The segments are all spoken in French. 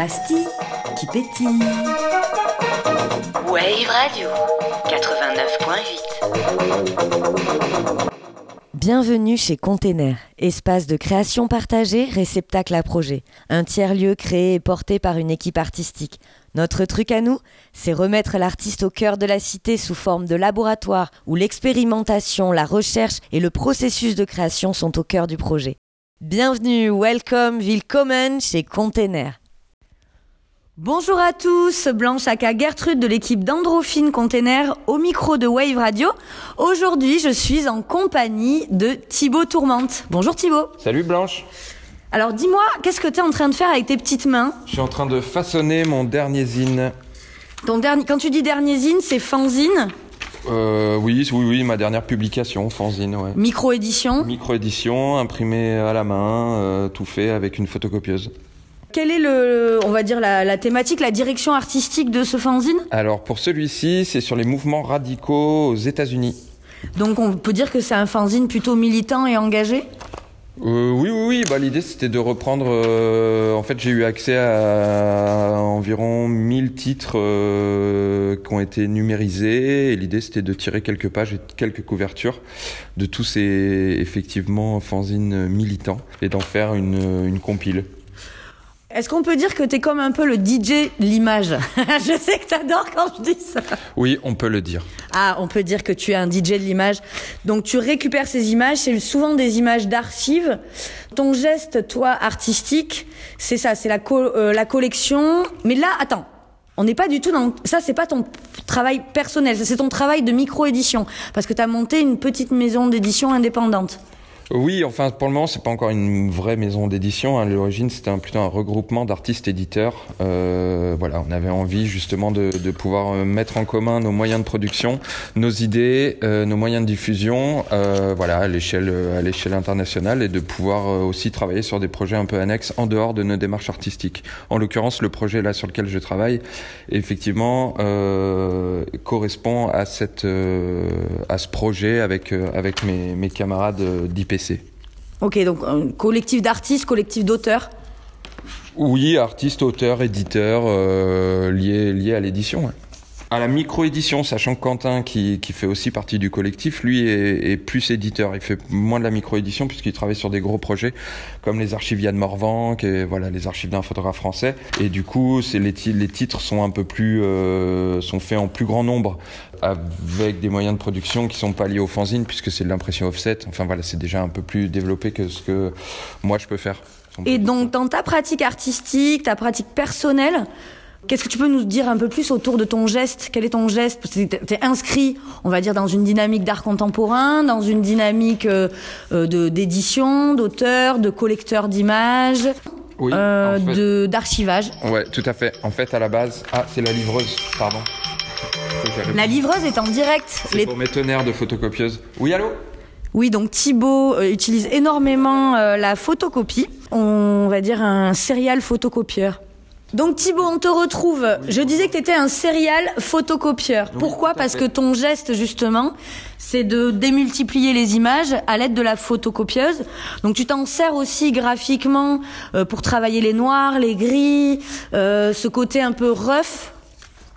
pastille qui pétille. Wave Radio 89.8. Bienvenue chez Container, espace de création partagée, réceptacle à projet. Un tiers-lieu créé et porté par une équipe artistique. Notre truc à nous, c'est remettre l'artiste au cœur de la cité sous forme de laboratoire où l'expérimentation, la recherche et le processus de création sont au cœur du projet. Bienvenue, welcome, willkommen chez Container. Bonjour à tous, Blanche Aka Gertrude de l'équipe d'Androphine Container au micro de Wave Radio. Aujourd'hui, je suis en compagnie de Thibaut Tourmente. Bonjour Thibaut. Salut Blanche. Alors dis-moi, qu'est-ce que tu es en train de faire avec tes petites mains? Je suis en train de façonner mon dernier zine. Ton dernier, quand tu dis dernier zine, c'est fanzine? Euh, oui, oui, oui, ma dernière publication, fanzine, ouais. Micro-édition? Micro-édition, imprimée à la main, euh, tout fait avec une photocopieuse. Quelle est le, on va dire la, la thématique, la direction artistique de ce fanzine? Alors pour celui-ci, c'est sur les mouvements radicaux aux États-Unis. Donc on peut dire que c'est un fanzine plutôt militant et engagé? Euh, oui, oui, oui. Bah, l'idée c'était de reprendre. euh, en fait, j'ai eu accès à environ 1000 titres euh, qui ont été numérisés. Et l'idée c'était de tirer quelques pages et quelques couvertures de tous ces effectivement fanzines militants et d'en faire une, une compile. Est-ce qu'on peut dire que t'es comme un peu le DJ de l'image Je sais que t'adores quand je dis ça. Oui, on peut le dire. Ah, on peut dire que tu es un DJ de l'image. Donc tu récupères ces images, c'est souvent des images d'archives. Ton geste, toi, artistique, c'est ça, c'est la, co- euh, la collection. Mais là, attends, on n'est pas du tout dans... Ça, c'est pas ton travail personnel, ça c'est ton travail de micro-édition. Parce que tu as monté une petite maison d'édition indépendante. Oui, enfin pour le moment c'est pas encore une vraie maison d'édition. hein. À l'origine c'était un- plutôt un regroupement d'artistes éditeurs. Euh, voilà, on avait envie justement de, de pouvoir euh, mettre en commun nos moyens de production, nos idées, euh, nos moyens de diffusion, euh, voilà à l'échelle euh, à l'échelle internationale et de pouvoir euh, aussi travailler sur des projets un peu annexes en dehors de nos démarches artistiques. En l'occurrence, le projet là sur lequel je travaille, effectivement, correspond à cette à ce projet avec avec mes, mes camarades euh, Ok, donc un collectif d'artistes, collectif d'auteurs? Oui, artiste, auteur, éditeur, euh, lié, lié à l'édition. ouais. À la micro-édition, sachant que Quentin, qui, qui fait aussi partie du collectif, lui est, est plus éditeur. Il fait moins de la micro-édition puisqu'il travaille sur des gros projets comme les archives Yann Morvan, qui est, voilà, les archives d'un photographe français. Et du coup, c'est les, les titres sont un peu plus, euh, sont faits en plus grand nombre avec des moyens de production qui sont pas liés au fanzine puisque c'est de l'impression offset. Enfin voilà, c'est déjà un peu plus développé que ce que moi je peux faire. Et donc, dans ta pratique artistique, ta pratique personnelle, qu'est-ce que tu peux nous dire un peu plus autour de ton geste? Quel est ton geste? Parce que t'es- T'es inscrit, on va dire, dans une dynamique d'art contemporain, dans une dynamique euh, euh, de d'édition, d'auteur, de collecteur d'images, Oui, euh, en fait- de d'archivage. Ouais, tout à fait. En fait, à la base, ah, c'est la livreuse, pardon. La livreuse est en direct. C'est Les- pour mes tonnerres de photocopieuse. Oui, allô? Oui, donc Thibaut euh, utilise énormément euh, la photocopie. On va dire un serial photocopieur. Donc Thibaut, on te retrouve. Je disais que tu étais un serial photocopieur. Pourquoi Parce que ton geste, justement, c'est de démultiplier les images à l'aide de la photocopieuse. Donc tu t'en sers aussi graphiquement euh, pour travailler les noirs, les gris, euh, ce côté un peu rough.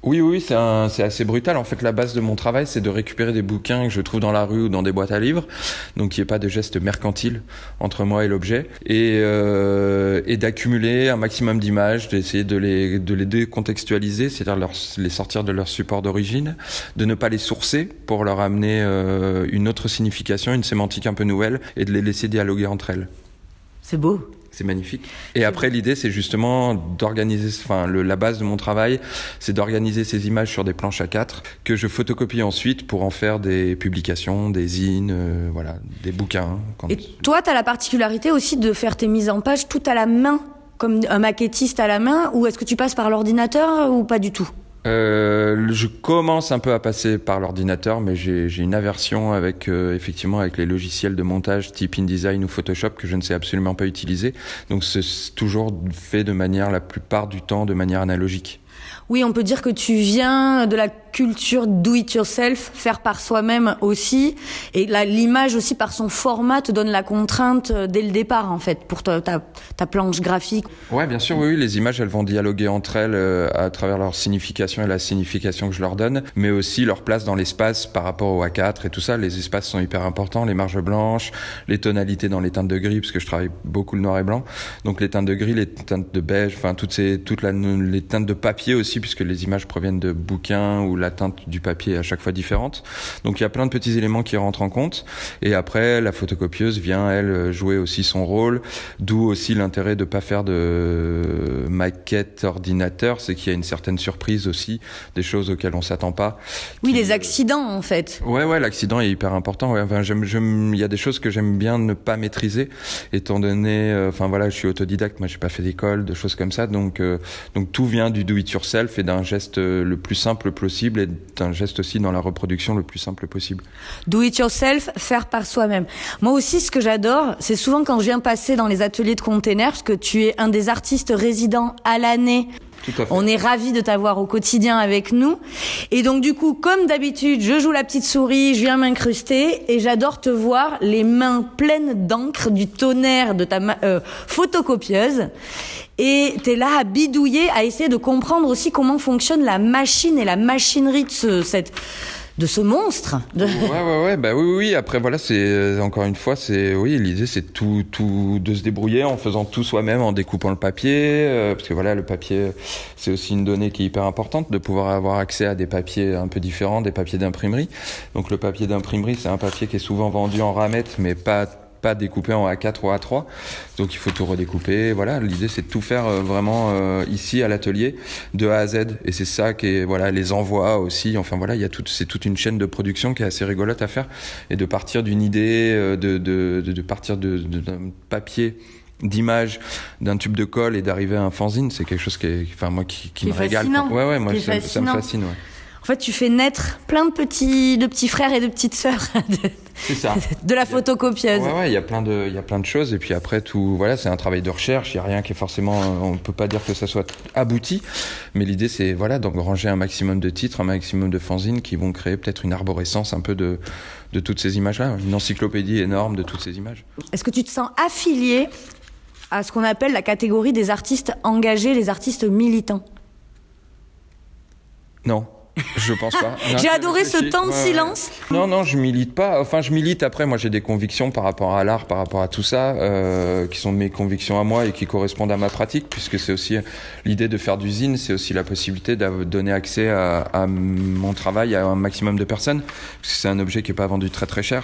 Oui, oui, c'est assez brutal. En fait, la base de mon travail, c'est de récupérer des bouquins que je trouve dans la rue ou dans des boîtes à livres. Donc, il n'y ait pas de geste mercantile entre moi et l'objet. Et, euh, et d'accumuler un maximum d'images, d'essayer de les, de les décontextualiser, c'est-à-dire les sortir de leur support d'origine, de ne pas les sourcer pour leur amener euh, une autre signification, une sémantique un peu nouvelle, et de les laisser dialoguer entre elles. C'est beau. C'est magnifique. Et après, l'idée, c'est justement d'organiser, enfin, la base de mon travail, c'est d'organiser ces images sur des planches A4 que je photocopie ensuite pour en faire des publications, des zines, euh, voilà, des bouquins. Et toi, tu as la particularité aussi de faire tes mises en page tout à la main, comme un maquettiste à la main, ou est-ce que tu passes par l'ordinateur ou pas du tout? Euh, je commence un peu à passer par l'ordinateur, mais j'ai une aversion avec euh, effectivement avec les logiciels de montage type InDesign ou Photoshop que je ne sais absolument pas utiliser. Donc c'est toujours fait de manière la plupart du temps de manière analogique. Oui, on peut dire que tu viens de la culture do it yourself, faire par soi-même aussi, et l'image aussi par son format te donne la contrainte euh, dès le départ en fait pour ta, ta, ta planche graphique. Ouais, bien sûr, oui, les images elles vont dialoguer entre elles euh, à travers leur signification et la signification que je leur donne, mais aussi leur place dans l'espace par rapport au A4 et tout ça. Les espaces sont hyper importants, les marges blanches, les tonalités dans les teintes de gris parce que je travaille beaucoup le noir et blanc, donc les teintes de gris, les teintes de beige, enfin toutes ces toutes les teintes de papier aussi puisque les images proviennent de bouquins ou la teinte du papier est à chaque fois différente. Donc il y a plein de petits éléments qui rentrent en compte. Et après, la photocopieuse vient, elle, jouer aussi son rôle. D'où aussi l'intérêt de pas faire de maquette ordinateur, c'est qu'il y a une certaine surprise aussi, des choses auxquelles on s'attend pas. Oui, des accidents en fait. Ouais, ouais, l'accident est hyper important. Ouais. Enfin, j'aime, il y a des choses que j'aime bien ne pas maîtriser, étant donné, euh, enfin voilà, je suis autodidacte, moi j'ai pas fait d'école, de choses comme ça, donc euh, donc tout vient du do it yourself et d'un geste le plus simple possible un geste aussi dans la reproduction le plus simple possible. Do it yourself, faire par soi-même. Moi aussi, ce que j'adore, c'est souvent quand je viens passer dans les ateliers de containers, que tu es un des artistes résidents à l'année on est ravis de t'avoir au quotidien avec nous. Et donc du coup, comme d'habitude, je joue la petite souris, je viens m'incruster et j'adore te voir les mains pleines d'encre du tonnerre de ta euh, photocopieuse. Et t'es là à bidouiller, à essayer de comprendre aussi comment fonctionne la machine et la machinerie de ce, cette de ce monstre. De... Ouais, ouais, ouais, bah oui, oui. Après, voilà, c'est euh, encore une fois, c'est oui, l'idée, c'est tout, tout, de se débrouiller en faisant tout soi-même, en découpant le papier, euh, parce que voilà, le papier, c'est aussi une donnée qui est hyper importante, de pouvoir avoir accès à des papiers un peu différents, des papiers d'imprimerie. Donc le papier d'imprimerie, c'est un papier qui est souvent vendu en ramette, mais pas pas découpé en A4 ou A3. Donc il faut tout redécouper. Voilà, l'idée c'est de tout faire euh, vraiment euh, ici à l'atelier de A à Z. Et c'est ça qui est voilà les envois aussi. Enfin voilà, il y a tout, c'est toute une chaîne de production qui est assez rigolote à faire et de partir d'une idée, euh, de, de, de, de partir d'un papier d'image d'un tube de colle et d'arriver à un fanzine, c'est quelque chose qui est, enfin moi qui, qui me régale. Ouais ouais, moi ça, ça, me fascine. Ouais. En fait, tu fais naître plein de petits, de petits frères et de petites sœurs. C'est ça. De la photocopieuse. Ouais, ouais, il y a plein de, il y a plein de choses. Et puis après, tout, voilà, c'est un travail de recherche. Il y a rien qui est forcément, on peut pas dire que ça soit abouti. Mais l'idée, c'est, voilà, d'engranger un maximum de titres, un maximum de fanzines qui vont créer peut-être une arborescence un peu de, de toutes ces images-là. Une encyclopédie énorme de toutes ces images. Est-ce que tu te sens affilié à ce qu'on appelle la catégorie des artistes engagés, les artistes militants? Non. Je pense pas. j'ai adoré ce temps de silence. Non, non, je milite pas. Enfin, je milite. Après, moi, j'ai des convictions par rapport à l'art, par rapport à tout ça, euh, qui sont mes convictions à moi et qui correspondent à ma pratique, puisque c'est aussi l'idée de faire d'usine, c'est aussi la possibilité de donner accès à, à, mon travail à un maximum de personnes, parce que c'est un objet qui est pas vendu très très cher,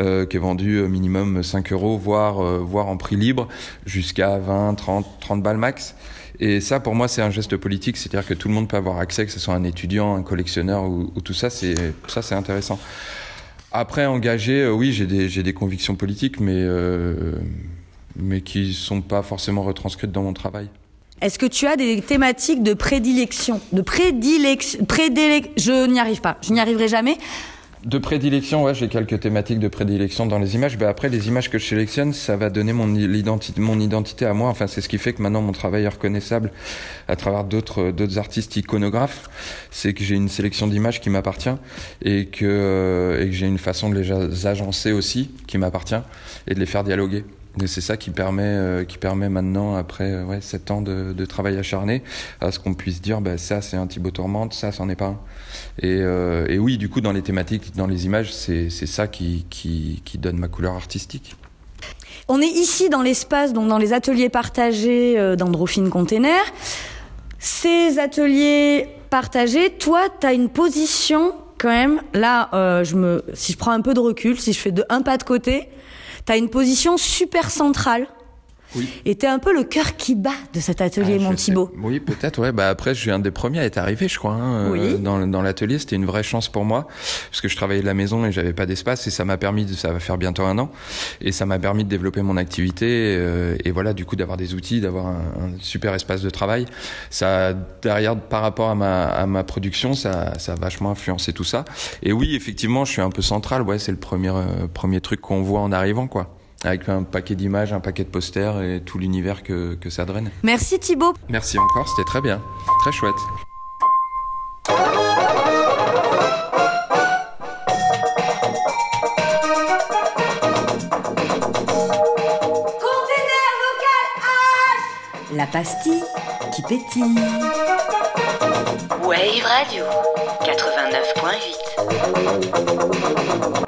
euh, qui est vendu minimum 5 euros, voire euh, voire en prix libre, jusqu'à 20, 30, 30 balles max. Et ça, pour moi, c'est un geste politique, c'est-à-dire que tout le monde peut avoir accès, que ce soit un étudiant, un collectionneur ou, ou tout ça, c'est ça, c'est intéressant. Après, engagé, euh, oui, j'ai des, des convictions politiques, mais, euh, mais qui sont pas forcément retranscrites dans mon travail. Est-ce que tu as des thématiques de prédilection, de prédilection, prédilec... je n'y arrive pas, je n'y arriverai jamais. De prédilection, ouais, j'ai quelques thématiques de prédilection dans les images. Ben après, les images que je sélectionne, ça va donner mon identité, mon identité à moi. Enfin, c'est ce qui fait que maintenant mon travail est reconnaissable à travers d'autres artistes iconographes. C'est que j'ai une sélection d'images qui m'appartient et que et que j'ai une façon de les agencer aussi qui m'appartient et de les faire dialoguer. C'est ça qui permet, euh, qui permet maintenant, après euh, ouais, 7 ans de, travail acharné, à ce qu'on puisse dire, bah, ça c'est un Thibaut Tourmente, ça c'en est pas un. Et, euh, et, oui, du coup, dans les thématiques, dans les images, c'est ça qui, donne ma couleur artistique. On est ici dans l'espace, donc dans les ateliers partagés euh, d'Androphine Container. Ces ateliers partagés, toi, tu as une position quand même, là, si je prends un peu de recul, si je fais un pas de côté, tu as une position super centrale oui. T'es un peu le cœur qui bat de cet atelier, ah, mon Thibaut. Oui, peut-être, ouais. Bah après, je suis un des premiers à être arrivé, je crois, hein, oui. euh, dans, dans l'atelier. C'était une vraie chance pour moi, parce que je travaillais de la maison et j'avais pas d'espace, et ça m'a permis, de, ça va faire bientôt un an, et ça m'a permis de développer mon activité, euh, et voilà, du coup, d'avoir des outils, d'avoir un, un, super espace de travail. Ça, derrière, par rapport à ma, à ma production, ça, ça a vachement influencé tout ça. Et oui, effectivement, je suis un peu central. Ouais, c'est le premier, euh, premier truc qu'on voit en arrivant, quoi. Avec un paquet d'images, un paquet de posters et tout l'univers que, que ça draine. Merci Thibaut. Merci encore, c'était très bien, très chouette. La pastille qui pétille. Wave Radio 89.8